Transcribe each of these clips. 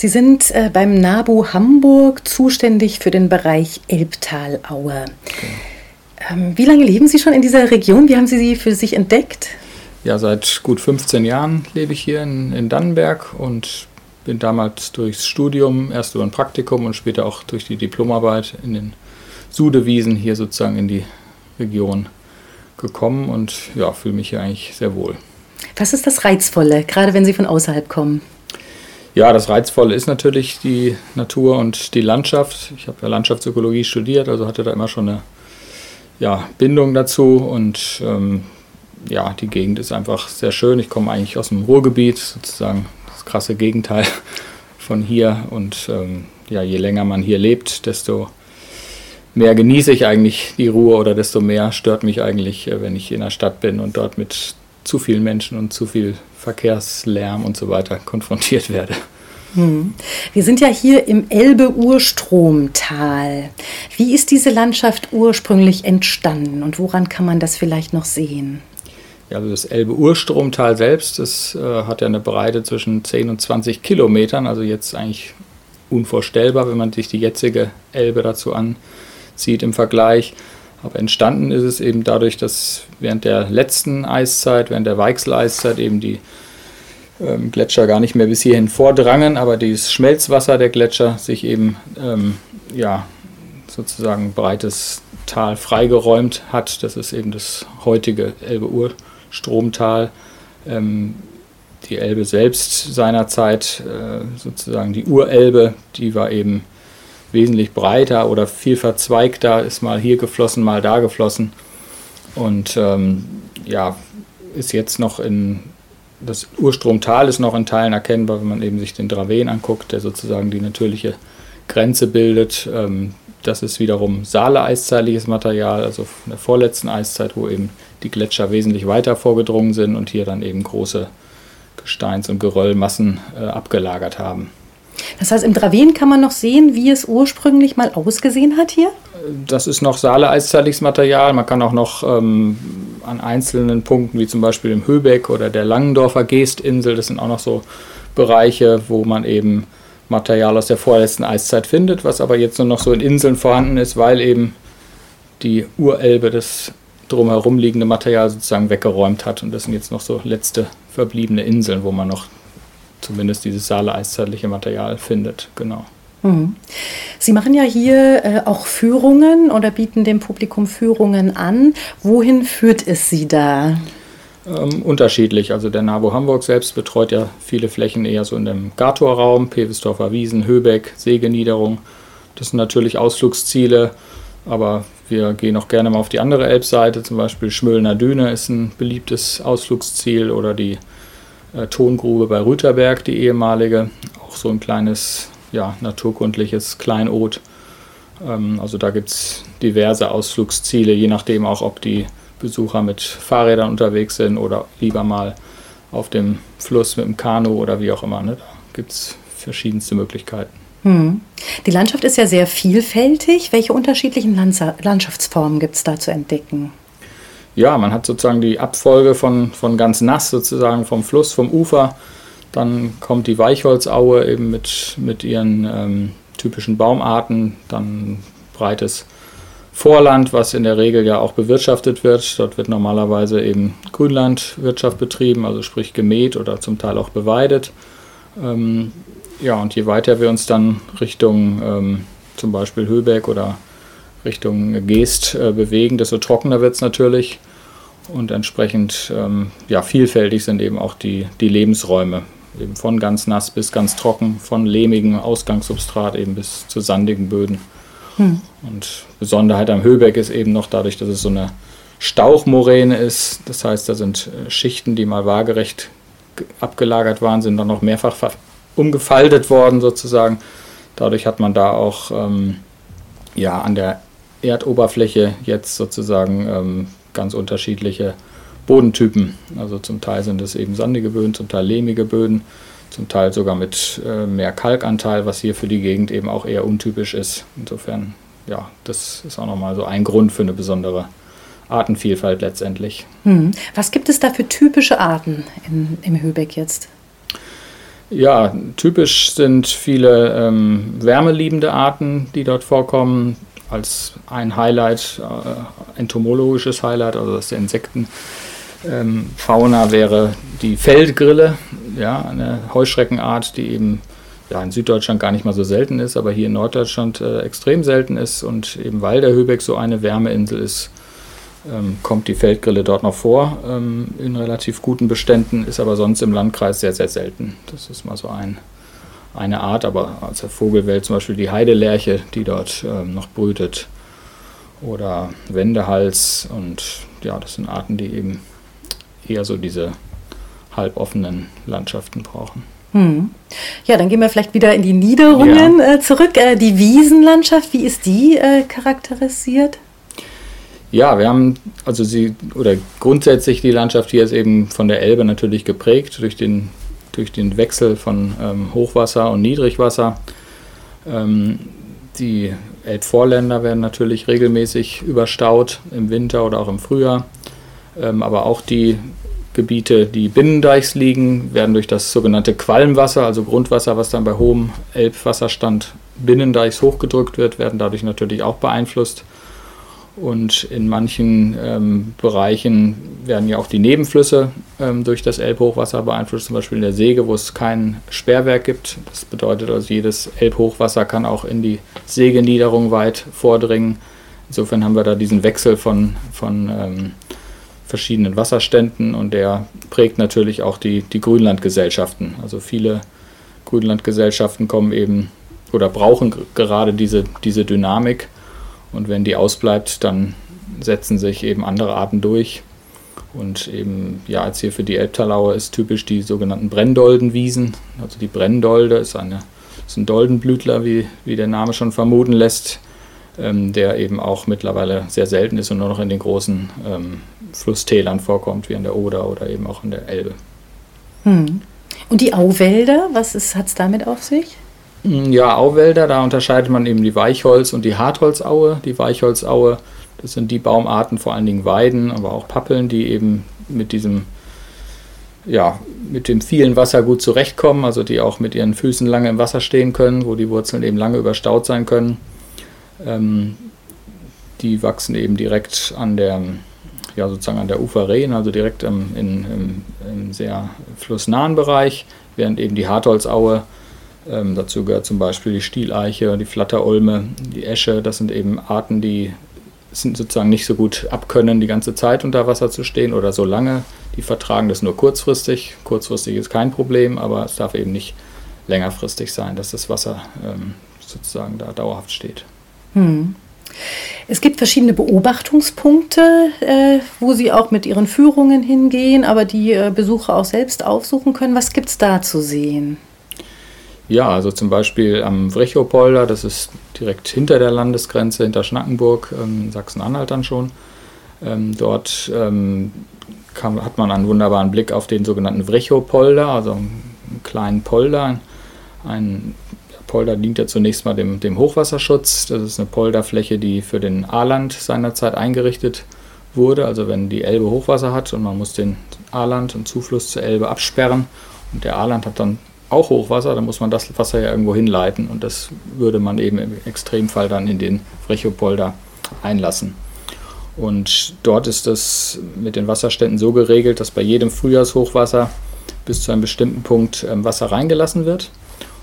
Sie sind äh, beim NABU Hamburg zuständig für den Bereich Elbtalaue. Ähm, wie lange leben Sie schon in dieser Region? Wie haben Sie sie für sich entdeckt? Ja, seit gut 15 Jahren lebe ich hier in, in Dannenberg und bin damals durchs Studium, erst über ein Praktikum und später auch durch die Diplomarbeit in den Sudewiesen hier sozusagen in die Region gekommen und ja, fühle mich hier eigentlich sehr wohl. Was ist das Reizvolle, gerade wenn Sie von außerhalb kommen? Ja, das Reizvolle ist natürlich die Natur und die Landschaft. Ich habe ja Landschaftsökologie studiert, also hatte da immer schon eine ja, Bindung dazu und ähm, ja, die Gegend ist einfach sehr schön. Ich komme eigentlich aus dem Ruhrgebiet, sozusagen das krasse Gegenteil von hier und ähm, ja, je länger man hier lebt, desto mehr genieße ich eigentlich die Ruhe oder desto mehr stört mich eigentlich, äh, wenn ich in der Stadt bin und dort mit zu vielen Menschen und zu viel Verkehrslärm und so weiter konfrontiert werde. Hm. Wir sind ja hier im Elbe-Urstromtal. Wie ist diese Landschaft ursprünglich entstanden und woran kann man das vielleicht noch sehen? Ja, also das Elbe-Urstromtal selbst, das äh, hat ja eine Breite zwischen 10 und 20 Kilometern, also jetzt eigentlich unvorstellbar, wenn man sich die jetzige Elbe dazu anzieht im Vergleich. Aber entstanden ist es eben dadurch, dass während der letzten Eiszeit, während der Weichsel-Eiszeit eben die ähm, Gletscher gar nicht mehr bis hierhin vordrangen, aber dieses Schmelzwasser der Gletscher sich eben ähm, ja, sozusagen breites Tal freigeräumt hat. Das ist eben das heutige Elbe-Urstromtal. Ähm, die Elbe selbst seinerzeit, äh, sozusagen die Urelbe, die war eben wesentlich breiter oder viel verzweigter, ist mal hier geflossen, mal da geflossen. Und ähm, ja, ist jetzt noch in, das Urstromtal ist noch in Teilen erkennbar, wenn man eben sich den Draven anguckt, der sozusagen die natürliche Grenze bildet. Ähm, das ist wiederum saale-eiszeitliches Material, also von der vorletzten Eiszeit, wo eben die Gletscher wesentlich weiter vorgedrungen sind und hier dann eben große Gesteins- und Geröllmassen äh, abgelagert haben. Das heißt, im Draven kann man noch sehen, wie es ursprünglich mal ausgesehen hat hier? Das ist noch saale-eiszeitliches Material. Man kann auch noch ähm, an einzelnen Punkten, wie zum Beispiel im Höbeck oder der Langendorfer Geestinsel, das sind auch noch so Bereiche, wo man eben Material aus der vorletzten Eiszeit findet, was aber jetzt nur noch so in Inseln vorhanden ist, weil eben die Urelbe das drumherum liegende Material sozusagen weggeräumt hat. Und das sind jetzt noch so letzte verbliebene Inseln, wo man noch zumindest dieses saale-eiszeitliche Material findet. Genau. Mhm. Sie machen ja hier äh, auch Führungen oder bieten dem Publikum Führungen an. Wohin führt es Sie da? Ähm, unterschiedlich. Also der NABU Hamburg selbst betreut ja viele Flächen eher so in dem Gartorraum, Pewesdorfer Wiesen, Höbeck, Seegeniederung. Das sind natürlich Ausflugsziele, aber wir gehen auch gerne mal auf die andere Elbseite, zum Beispiel Schmöllner Düne ist ein beliebtes Ausflugsziel oder die äh, Tongrube bei Rüterberg, die ehemalige, auch so ein kleines ja, naturkundliches Kleinod. Ähm, also da gibt es diverse Ausflugsziele, je nachdem auch, ob die Besucher mit Fahrrädern unterwegs sind oder lieber mal auf dem Fluss mit dem Kanu oder wie auch immer. Ne? Da gibt es verschiedenste Möglichkeiten. Hm. Die Landschaft ist ja sehr vielfältig. Welche unterschiedlichen Landschaftsformen gibt es da zu entdecken? Ja, man hat sozusagen die Abfolge von, von ganz nass sozusagen vom Fluss, vom Ufer. Dann kommt die Weichholzaue eben mit, mit ihren ähm, typischen Baumarten. Dann breites Vorland, was in der Regel ja auch bewirtschaftet wird. Dort wird normalerweise eben Grünlandwirtschaft betrieben, also sprich gemäht oder zum Teil auch beweidet. Ähm, ja, und je weiter wir uns dann Richtung ähm, zum Beispiel Höbeck oder Richtung Geest äh, bewegen, desto trockener wird es natürlich. Und entsprechend ähm, ja, vielfältig sind eben auch die, die Lebensräume. Eben von ganz nass bis ganz trocken, von lehmigem Ausgangssubstrat eben bis zu sandigen Böden. Hm. Und Besonderheit am Höbeck ist eben noch dadurch, dass es so eine Stauchmoräne ist. Das heißt, da sind äh, Schichten, die mal waagerecht abgelagert waren, sind dann noch mehrfach umgefaltet worden sozusagen Dadurch hat man da auch ähm, ja, an der Erdoberfläche jetzt sozusagen ähm, ganz unterschiedliche Bodentypen. Also zum Teil sind es eben sandige Böden, zum Teil lehmige Böden, zum Teil sogar mit äh, mehr Kalkanteil, was hier für die Gegend eben auch eher untypisch ist. Insofern, ja, das ist auch nochmal so ein Grund für eine besondere Artenvielfalt letztendlich. Hm. Was gibt es da für typische Arten in, im Höbeck jetzt? Ja, typisch sind viele ähm, wärmeliebende Arten, die dort vorkommen. Als ein Highlight, äh, entomologisches Highlight, also das der Insekten. Ähm, Fauna wäre die Feldgrille, ja, eine Heuschreckenart, die eben ja, in Süddeutschland gar nicht mal so selten ist, aber hier in Norddeutschland äh, extrem selten ist und eben weil der Höbeck so eine Wärmeinsel ist, ähm, kommt die Feldgrille dort noch vor ähm, in relativ guten Beständen, ist aber sonst im Landkreis sehr, sehr selten. Das ist mal so ein, eine Art, aber aus der Vogelwelt zum Beispiel die Heidelerche, die dort ähm, noch brütet. Oder Wendehals und ja, das sind Arten, die eben eher so diese halboffenen Landschaften brauchen. Hm. Ja, dann gehen wir vielleicht wieder in die Niederungen ja. äh, zurück. Äh, die Wiesenlandschaft, wie ist die äh, charakterisiert? Ja, wir haben, also sie, oder grundsätzlich die Landschaft hier ist eben von der Elbe natürlich geprägt durch den, durch den Wechsel von ähm, Hochwasser und Niedrigwasser. Ähm, die Elbvorländer werden natürlich regelmäßig überstaut im Winter oder auch im Frühjahr. Ähm, aber auch die Gebiete, die binnendeichs liegen, werden durch das sogenannte Qualmwasser, also Grundwasser, was dann bei hohem Elbwasserstand binnendeichs hochgedrückt wird, werden dadurch natürlich auch beeinflusst. Und in manchen ähm, Bereichen werden ja auch die Nebenflüsse ähm, durch das Elbhochwasser beeinflusst, zum Beispiel in der Säge, wo es kein Sperrwerk gibt. Das bedeutet also, jedes Elbhochwasser kann auch in die Sägeniederung weit vordringen. Insofern haben wir da diesen Wechsel von, von ähm, verschiedenen Wasserständen und der prägt natürlich auch die, die Grünlandgesellschaften. Also viele Grünlandgesellschaften kommen eben oder brauchen gerade diese, diese Dynamik und wenn die ausbleibt, dann setzen sich eben andere Arten durch. Und eben, ja, jetzt hier für die Elbtalaue ist typisch die sogenannten Brenndoldenwiesen. Also die Brenndolde ist, eine, ist ein Doldenblütler, wie, wie der Name schon vermuten lässt, ähm, der eben auch mittlerweile sehr selten ist und nur noch in den großen ähm, Flusstälern vorkommt, wie an der Oder oder eben auch in der Elbe. Hm. Und die Auwälder, was hat es damit auf sich? Hm, ja, Auwälder, da unterscheidet man eben die Weichholz- und die Hartholzaue. Die Weichholzaue, das sind die Baumarten, vor allen Dingen Weiden, aber auch Pappeln, die eben mit diesem, ja, mit dem vielen Wasser gut zurechtkommen, also die auch mit ihren Füßen lange im Wasser stehen können, wo die Wurzeln eben lange überstaut sein können. Ähm, die wachsen eben direkt an der, ja, sozusagen an der Uferrehen, also direkt im, in, im, im sehr flussnahen Bereich, während eben die Hartholzaue ähm, dazu gehört zum Beispiel die Stieleiche, die Flatterolme, die Esche. Das sind eben Arten, die sind sozusagen nicht so gut abkönnen, die ganze Zeit unter Wasser zu stehen oder so lange. Die vertragen das nur kurzfristig. Kurzfristig ist kein Problem, aber es darf eben nicht längerfristig sein, dass das Wasser ähm, sozusagen da dauerhaft steht. Hm. Es gibt verschiedene Beobachtungspunkte, äh, wo Sie auch mit Ihren Führungen hingehen, aber die äh, Besucher auch selbst aufsuchen können. Was gibt es da zu sehen? Ja, also zum Beispiel am Vrechopolder, das ist direkt hinter der Landesgrenze, hinter Schnackenburg, ähm, Sachsen-Anhalt dann schon. Ähm, dort ähm, kann, hat man einen wunderbaren Blick auf den sogenannten Vrechopolder, also einen kleinen Polder. Ein Polder dient ja zunächst mal dem, dem Hochwasserschutz. Das ist eine Polderfläche, die für den Aaland seinerzeit eingerichtet wurde. Also wenn die Elbe Hochwasser hat und man muss den Aaland und Zufluss zur Elbe absperren und der Aaland hat dann auch Hochwasser, dann muss man das Wasser ja irgendwo hinleiten und das würde man eben im Extremfall dann in den Vrechopolder einlassen. Und dort ist das mit den Wasserständen so geregelt, dass bei jedem Frühjahrshochwasser bis zu einem bestimmten Punkt ähm, Wasser reingelassen wird.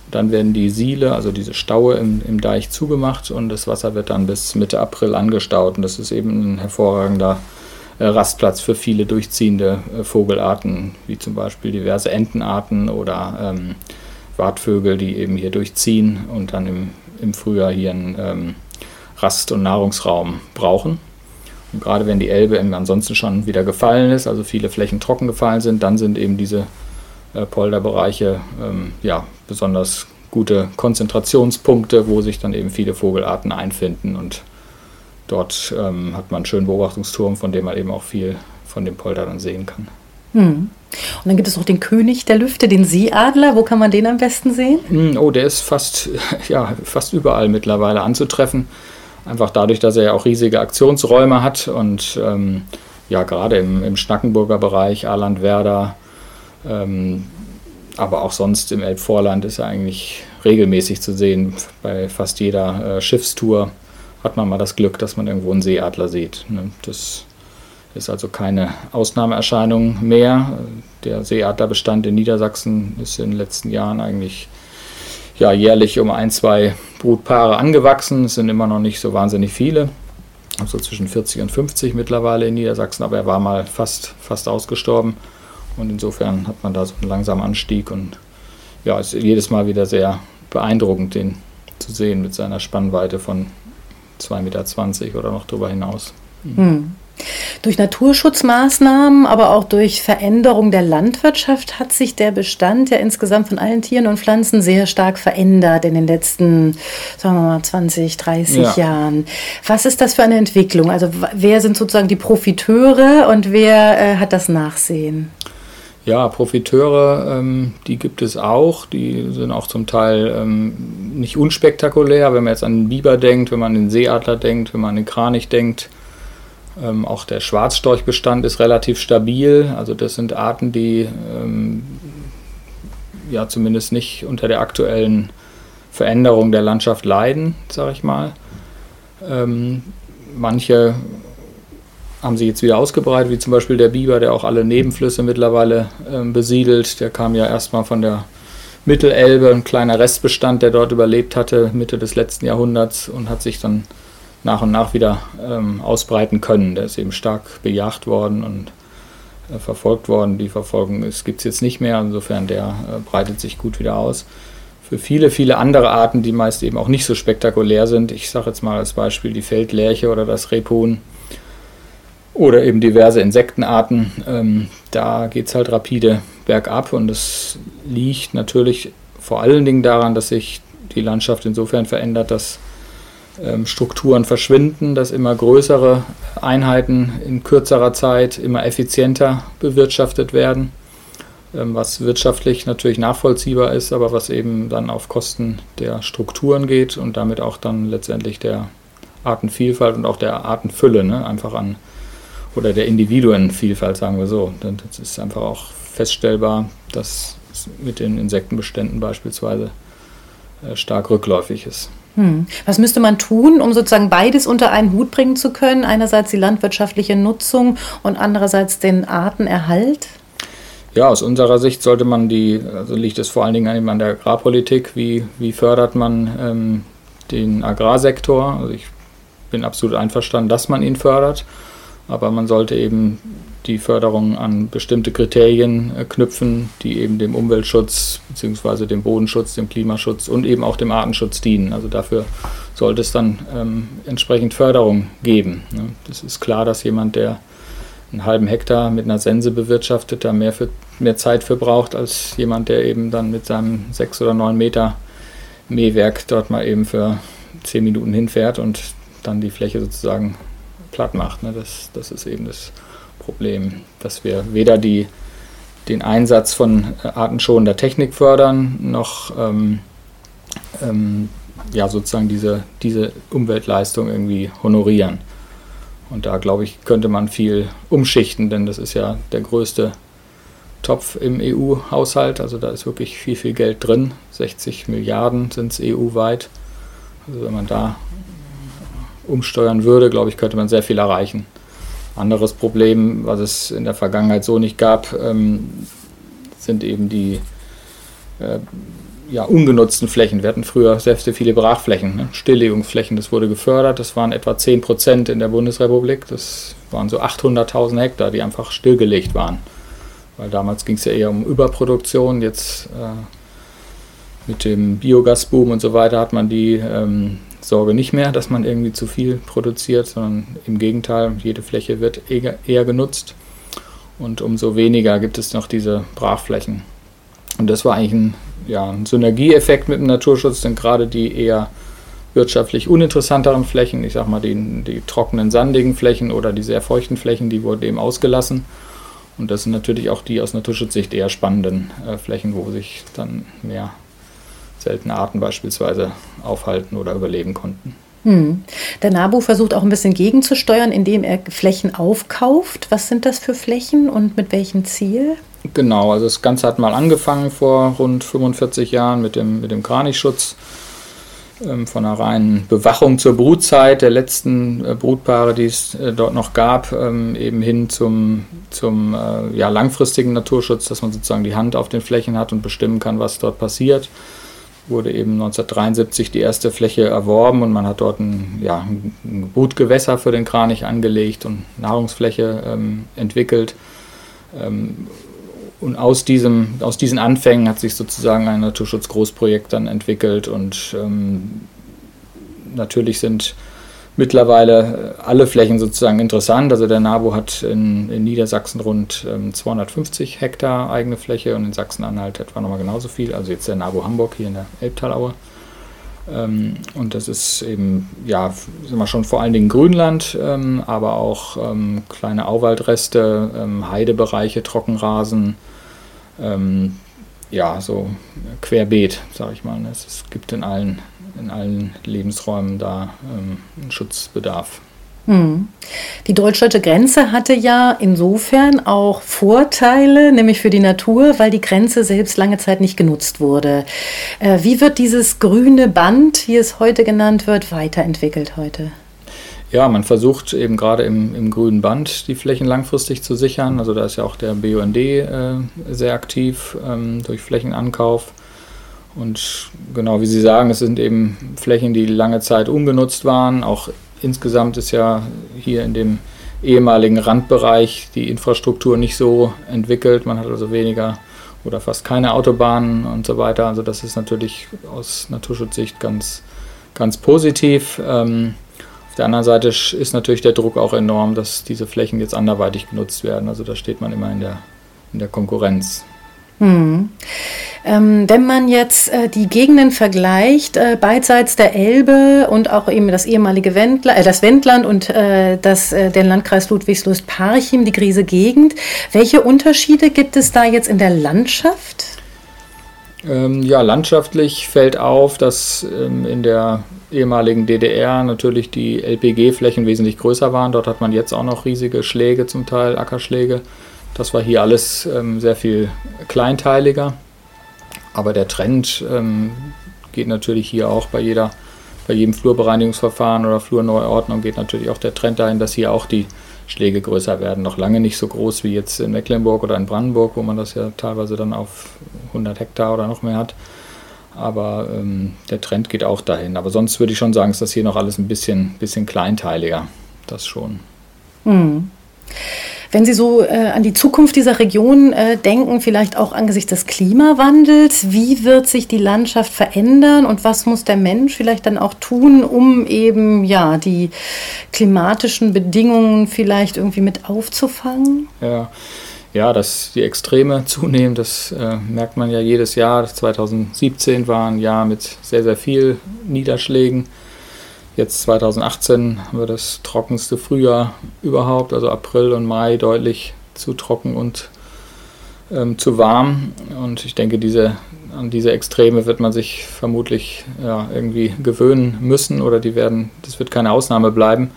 dann werden die Siele, also diese Staue im, im Deich zugemacht und das Wasser wird dann bis Mitte April angestaut. Und das ist eben ein hervorragender Rastplatz für viele durchziehende äh, Vogelarten, wie zum Beispiel diverse Entenarten oder ähm, Wartvögel, die eben hier durchziehen und dann im, im Frühjahr hier einen ähm, Rast- und Nahrungsraum brauchen. Und gerade wenn die Elbe ansonsten schon wieder gefallen ist, also viele Flächen trocken gefallen sind, dann sind eben diese äh, Polderbereiche ähm, ja, besonders gute Konzentrationspunkte, wo sich dann eben viele Vogelarten einfinden und dort ähm, hat man einen schönen Beobachtungsturm, von dem man eben auch viel von dem Polder dann sehen kann. Hm. Und dann gibt es auch den König der Lüfte, den Seeadler. Wo kann man den am besten sehen? Hm, oh, der ist fast, ja, fast überall mittlerweile anzutreffen. Einfach dadurch, dass er ja auch riesige Aktionsräume hat und ähm, ja, gerade im, im Schnackenburger Bereich, Arlandwerder, ähm, aber auch sonst im Elbvorland ist er eigentlich regelmäßig zu sehen. Bei fast jeder äh, Schiffstour hat man mal das Glück, dass man irgendwo einen Seeadler sieht. Ne? Das ist also keine Ausnahmeerscheinung mehr. Der Seeadlerbestand in Niedersachsen ist in den letzten Jahren eigentlich ja, jährlich um ein, zwei Brutpaare angewachsen. Es sind immer noch nicht so wahnsinnig viele. Also zwischen 40 und 50 mittlerweile in Niedersachsen, aber er war mal fast, fast ausgestorben. Und insofern hat man da so einen langsamen Anstieg und ja, ist jedes Mal wieder sehr beeindruckend, den zu sehen mit seiner Spannweite von 2,20 Meter oder noch darüber hinaus. Hm. Durch Naturschutzmaßnahmen, aber auch durch Veränderung der Landwirtschaft hat sich der Bestand ja insgesamt von allen Tieren und Pflanzen sehr stark verändert in den letzten, sagen wir mal, 20, 30 ja. Jahren. Was ist das für eine Entwicklung? Also wer sind sozusagen die Profiteure und wer äh, hat das Nachsehen? Ja, Profiteure, ähm, die gibt es auch. Die sind auch zum Teil ähm, nicht unspektakulär. Wenn man jetzt an den Biber denkt, wenn man an den Seeadler denkt, wenn man an den Kranich denkt. Ähm, auch der Schwarzstorchbestand ist relativ stabil. Also das sind Arten, die ähm, ja zumindest nicht unter der aktuellen Veränderung der Landschaft leiden, sage ich mal. Ähm, manche haben sich jetzt wieder ausgebreitet, wie zum Beispiel der Biber, der auch alle Nebenflüsse mittlerweile äh, besiedelt. Der kam ja erstmal von der Mittelelbe, ein kleiner Restbestand, der dort überlebt hatte, Mitte des letzten Jahrhunderts und hat sich dann nach und nach wieder ähm, ausbreiten können. Der ist eben stark bejagt worden und äh, verfolgt worden. Die Verfolgung gibt es jetzt nicht mehr, insofern der äh, breitet sich gut wieder aus. Für viele, viele andere Arten, die meist eben auch nicht so spektakulär sind, ich sage jetzt mal als Beispiel die Feldlerche oder das Rebhuhn, oder eben diverse Insektenarten. Ähm, da geht es halt rapide bergab und es liegt natürlich vor allen Dingen daran, dass sich die Landschaft insofern verändert, dass ähm, Strukturen verschwinden, dass immer größere Einheiten in kürzerer Zeit immer effizienter bewirtschaftet werden, ähm, was wirtschaftlich natürlich nachvollziehbar ist, aber was eben dann auf Kosten der Strukturen geht und damit auch dann letztendlich der Artenvielfalt und auch der Artenfülle, ne? einfach an oder der Individuenvielfalt, sagen wir so. Das ist einfach auch feststellbar, dass es mit den Insektenbeständen beispielsweise äh, stark rückläufig ist. Hm. Was müsste man tun, um sozusagen beides unter einen Hut bringen zu können? Einerseits die landwirtschaftliche Nutzung und andererseits den Artenerhalt? Ja, aus unserer Sicht sollte man die, also liegt es vor allen Dingen an der Agrarpolitik, wie, wie fördert man ähm, den Agrarsektor. Also ich bin absolut einverstanden, dass man ihn fördert aber man sollte eben die Förderung an bestimmte Kriterien äh, knüpfen, die eben dem Umweltschutz bzw. dem Bodenschutz, dem Klimaschutz und eben auch dem Artenschutz dienen. Also dafür sollte es dann ähm, entsprechend Förderung geben. Ne? Das ist klar, dass jemand, der einen halben Hektar mit einer Sense bewirtschaftet, da mehr, für, mehr Zeit für braucht, als jemand, der eben dann mit seinem sechs oder neun Meter Mähwerk dort mal eben für zehn Minuten hinfährt und dann die Fläche sozusagen platt macht. Ne? Das, das ist eben das Problem, dass wir weder die, den Einsatz von äh, artenschonender Technik fördern, noch ähm, ähm, ja, sozusagen diese, diese Umweltleistung irgendwie honorieren. Und da, glaube ich, könnte man viel umschichten, denn das ist ja der größte Topf im EU-Haushalt. Also da ist wirklich viel, viel Geld drin. 60 Milliarden sind es EU-weit. Also wenn man da umsteuern würde, glaube ich, könnte man sehr viel erreichen. Anderes Problem, was es in der Vergangenheit so nicht gab, ähm, sind eben die äh, ja, ungenutzten Flächen. Wir hatten früher sehr, sehr viele Brachflächen, ne? Stilllegungsflächen. Das wurde gefördert. Das waren etwa 10 Prozent in der Bundesrepublik. Das waren so 800.000 Hektar, die einfach stillgelegt waren. Weil damals ging es ja eher um Überproduktion. Jetzt äh, mit dem Biogasboom und so weiter hat man die ähm, Sorge nicht mehr, dass man irgendwie zu viel produziert, sondern im Gegenteil, jede Fläche wird eher genutzt und umso weniger gibt es noch diese Brachflächen. Und das war eigentlich ein ja, ein Synergieeffekt mit dem Naturschutz, denn gerade die eher wirtschaftlich uninteressanteren Flächen, ich sag mal die, die trockenen, sandigen Flächen oder die sehr feuchten Flächen, die wurden eben ausgelassen. Und das sind natürlich auch die aus Naturschutzsicht eher spannenden äh, Flächen, wo sich dann mehr seltene Arten beispielsweise aufhalten oder überleben konnten. Hm. Der NABU versucht auch ein bisschen gegenzusteuern, indem er Flächen aufkauft. Was sind das für Flächen und mit welchem Ziel? Genau, also das Ganze hat mal angefangen vor rund 45 Jahren mit dem, mit dem Kranichschutz ähm, von einer reinen Bewachung zur Brutzeit der letzten äh, Brutpaare, die es äh, dort noch gab, ähm, eben hin zum, zum äh, ja, langfristigen Naturschutz, dass man sozusagen die Hand auf den Flächen hat und bestimmen kann, was dort passiert. Wurde eben 1973 die erste Fläche erworben und man hat dort ein, ja, ein Brutgewässer für den Kranich angelegt und Nahrungsfläche ähm, entwickelt. Ähm, und aus, diesem, aus diesen Anfängen hat sich sozusagen ein Naturschutzgroßprojekt dann entwickelt und ähm, natürlich sind mittlerweile alle Flächen sozusagen interessant. Also der NABU hat in, in Niedersachsen rund ähm, 250 Hektar eigene Fläche und in Sachsen-Anhalt etwa nochmal genauso viel. Also jetzt der NABU Hamburg hier in der Elbtalaue. Ähm, und das ist eben, ja, sind wir schon vor allen Dingen Grünland, ähm, aber auch ähm, kleine Auwaldreste, ähm, Heidebereiche, Trockenrasen, ähm, ja, so querbeet, sage ich mal. Es, gibt in allen, in allen Lebensräumen da ähm, einen Schutzbedarf. Hm. Die deutsch-deutsche Grenze hatte ja insofern auch Vorteile, nämlich für die Natur, weil die Grenze selbst lange Zeit nicht genutzt wurde. Äh, wie wird dieses grüne Band, wie es heute genannt wird, weiterentwickelt heute? Ja, man versucht eben gerade im, im grünen Band die Flächen langfristig zu sichern. Also da ist ja auch der BUND äh, sehr aktiv ähm, durch Flächenankauf. Und genau wie Sie sagen, es sind eben Flächen, die lange Zeit ungenutzt waren, auch insgesamt ist ja hier in dem ehemaligen Randbereich die Infrastruktur nicht so entwickelt. Man hat also weniger oder fast keine Autobahnen und so weiter. Also das ist natürlich aus Naturschutzsicht ganz, ganz positiv. Ähm, auf der anderen Seite ist natürlich der Druck auch enorm, dass diese Flächen jetzt anderweitig genutzt werden. Also da steht man immer in der, in der Konkurrenz. Hm. Ähm, wenn man jetzt äh, die Gegenden vergleicht, äh, beidseits der Elbe und auch eben das ehemalige Wendla, äh, das Wendland und äh, das, äh, den Landkreis Ludwigslust-Parchim, die Griese Gegend, welche Unterschiede gibt es da jetzt in der Landschaft? Ähm, ja, landschaftlich fällt auf, dass ähm, in der ehemaligen DDR natürlich die LPG-Flächen wesentlich größer waren. Dort hat man jetzt auch noch riesige Schläge, zum Teil Ackerschläge. Das war hier alles ähm, sehr viel kleinteiliger. Aber der Trend ähm, geht natürlich hier auch bei jeder, bei jedem Flurbereinigungsverfahren oder Flurneuordnung geht natürlich auch der Trend dahin, dass hier auch die Schläge größer werden. Noch lange nicht so groß wie jetzt in Mecklenburg oder in Brandenburg, wo man das ja teilweise dann auf 100 Hektar oder noch mehr hat. Aber ähm, der Trend geht auch dahin. Aber sonst würde ich schon sagen, ist das hier noch alles ein bisschen, bisschen kleinteiliger. Das schon. Hm. Wenn Sie so äh, an die Zukunft dieser Region äh, denken, vielleicht auch angesichts des Klimawandels, wie wird sich die Landschaft verändern und was muss der Mensch vielleicht dann auch tun, um eben ja die klimatischen Bedingungen vielleicht irgendwie mit aufzufangen? Ja. Ja, dass die Extreme zunehmen, das äh, merkt man ja jedes Jahr. 2017 war ein Jahr mit sehr, sehr viel Niederschlägen. Jetzt 2018 haben wir das trockenste Frühjahr überhaupt, also April und Mai deutlich zu trocken und ähm, zu warm. Und ich denke, diese, an diese Extreme wird man sich vermutlich ja, irgendwie gewöhnen müssen oder die werden, das wird keine Ausnahme bleiben.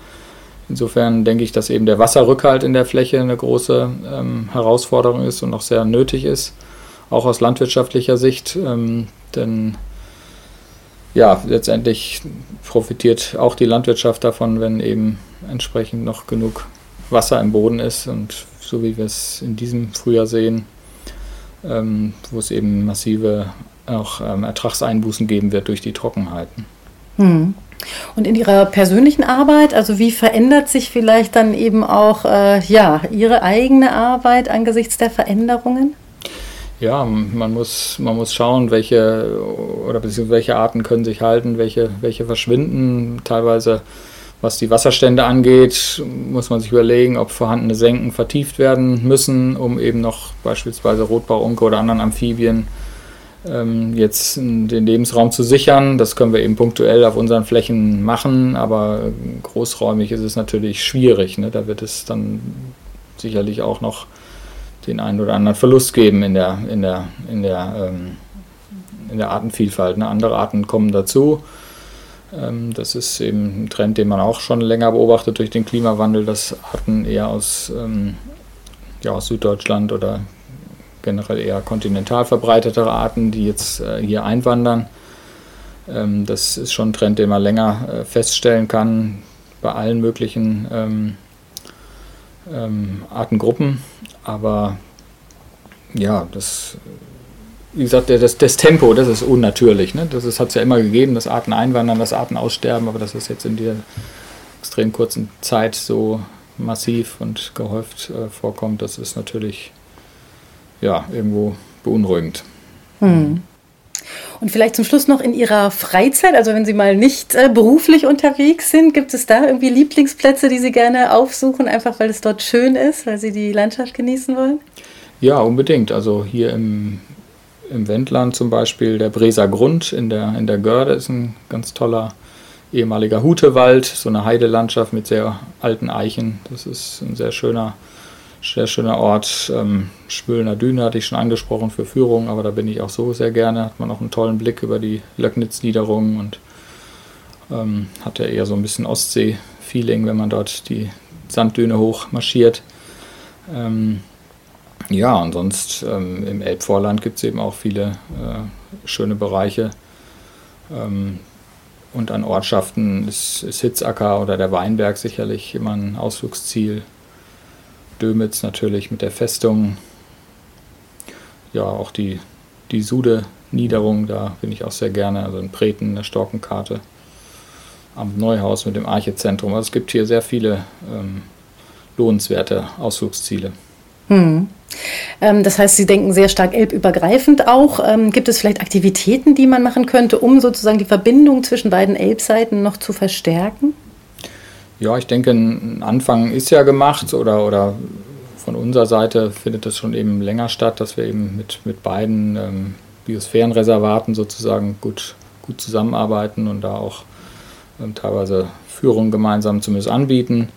Insofern denke ich, dass eben der Wasserrückhalt in der Fläche eine große ähm, Herausforderung ist und auch sehr nötig ist, auch aus landwirtschaftlicher Sicht. Ähm, denn ja, letztendlich profitiert auch die Landwirtschaft davon, wenn eben entsprechend noch genug Wasser im Boden ist und so wie wir es in diesem Frühjahr sehen, ähm, wo es eben massive auch ähm, Ertragseinbußen geben wird durch die Trockenheiten. Hm. Und in Ihrer persönlichen Arbeit, also wie verändert sich vielleicht dann eben auch äh, ja, Ihre eigene Arbeit angesichts der Veränderungen? Ja, man muss, man muss schauen, welche oder welche Arten können sich halten, welche, welche verschwinden. Teilweise, was die Wasserstände angeht, muss man sich überlegen, ob vorhandene Senken vertieft werden müssen, um eben noch beispielsweise Rotbauunke oder anderen Amphibien ähm, jetzt den Lebensraum zu sichern. Das können wir eben punktuell auf unseren Flächen machen, aber großräumig ist es natürlich schwierig. Ne? Da wird es dann sicherlich auch noch den einen oder anderen Verlust geben in der, in der, in der, ähm, in der Artenvielfalt. Ne? Andere Arten kommen dazu. Ähm, das ist eben ein Trend, den man auch schon länger beobachtet durch den Klimawandel, dass Arten eher aus, ähm, ja, aus Süddeutschland oder generell eher kontinental verbreitetere Arten, die jetzt äh, hier einwandern. Ähm, das ist schon ein Trend, den man länger äh, feststellen kann bei allen möglichen ähm, Artengruppen. Aber ja, das, wie gesagt, das, das Tempo, das ist unnatürlich. Ne? Das hat es ja immer gegeben, dass Arten einwandern, dass Arten aussterben, aber dass es jetzt in dieser extrem kurzen Zeit so massiv und gehäuft äh, vorkommt, das ist natürlich ja, irgendwo beunruhigend. Hm. Und vielleicht zum Schluss noch in Ihrer Freizeit, also wenn Sie mal nicht äh, beruflich unterwegs sind, gibt es da irgendwie Lieblingsplätze, die Sie gerne aufsuchen, einfach weil es dort schön ist, weil Sie die Landschaft genießen wollen? Ja, unbedingt. Also hier im, im Wendland zum Beispiel der Breser Grund in der, in der Görde ist ein ganz toller ehemaliger Hutewald, so eine Heidelandschaft mit sehr alten Eichen. Das ist ein sehr schöner sehr schöner Ort. Ähm, Schwülner Düne hatte ich schon angesprochen für Führungen, aber da bin ich auch so sehr gerne. Hat man auch einen tollen Blick über die Löcknitz-Niederungen und ähm, hat ja eher so ein bisschen Ostsee-Feeling, wenn man dort die Sanddüne hoch marschiert. Ähm, ja, und sonst ähm, im Elbvorland gibt es eben auch viele äh, schöne Bereiche. Ähm, und an Ortschaften ist, ist Hitzacker oder der Weinberg sicherlich immer ein Ausflugsziel. Dömitz natürlich mit der Festung. Ja, auch die, die Sude-Niederung, da bin ich auch sehr gerne. Also in Preten, der Storkenkarte. Am Neuhaus mit dem Archezentrum. Also es gibt hier sehr viele ähm, lohnenswerte Ausflugsziele. Hm. Ähm, das heißt, Sie denken sehr stark elbübergreifend auch. Ähm, gibt es vielleicht Aktivitäten, die man machen könnte, um sozusagen die Verbindung zwischen beiden Elbseiten noch zu verstärken? Ja, ich denke, ein Anfang ist ja gemacht oder, oder von unserer Seite findet das schon eben länger statt, dass wir eben mit, mit beiden ähm, Biosphärenreservaten sozusagen gut, gut zusammenarbeiten und da auch ähm, teilweise Führungen gemeinsam zumindest anbieten.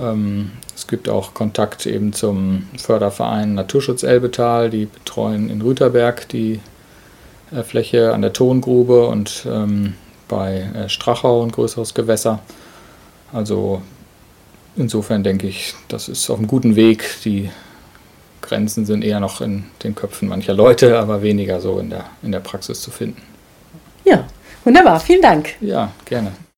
Ähm, es gibt auch Kontakt eben zum Förderverein Naturschutz Elbetal, die betreuen in Rüterberg die äh, Fläche an der Tongrube und ähm, bei äh, Strachau ein größeres Gewässer. Also insofern denke ich, das ist auf einem guten Weg. Die Grenzen sind eher noch in den Köpfen mancher Leute, aber weniger so in der, in der Praxis zu finden. Ja, wunderbar. Vielen Dank. Ja, gerne.